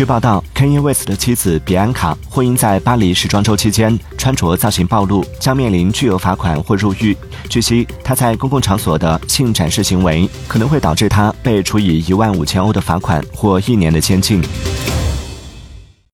据报道，Kanye West 的妻子比安卡或因在巴黎时装周期间穿着造型暴露，将面临巨额罚款或入狱。据悉，他在公共场所的性展示行为可能会导致他被处以一万五千欧的罚款或一年的监禁。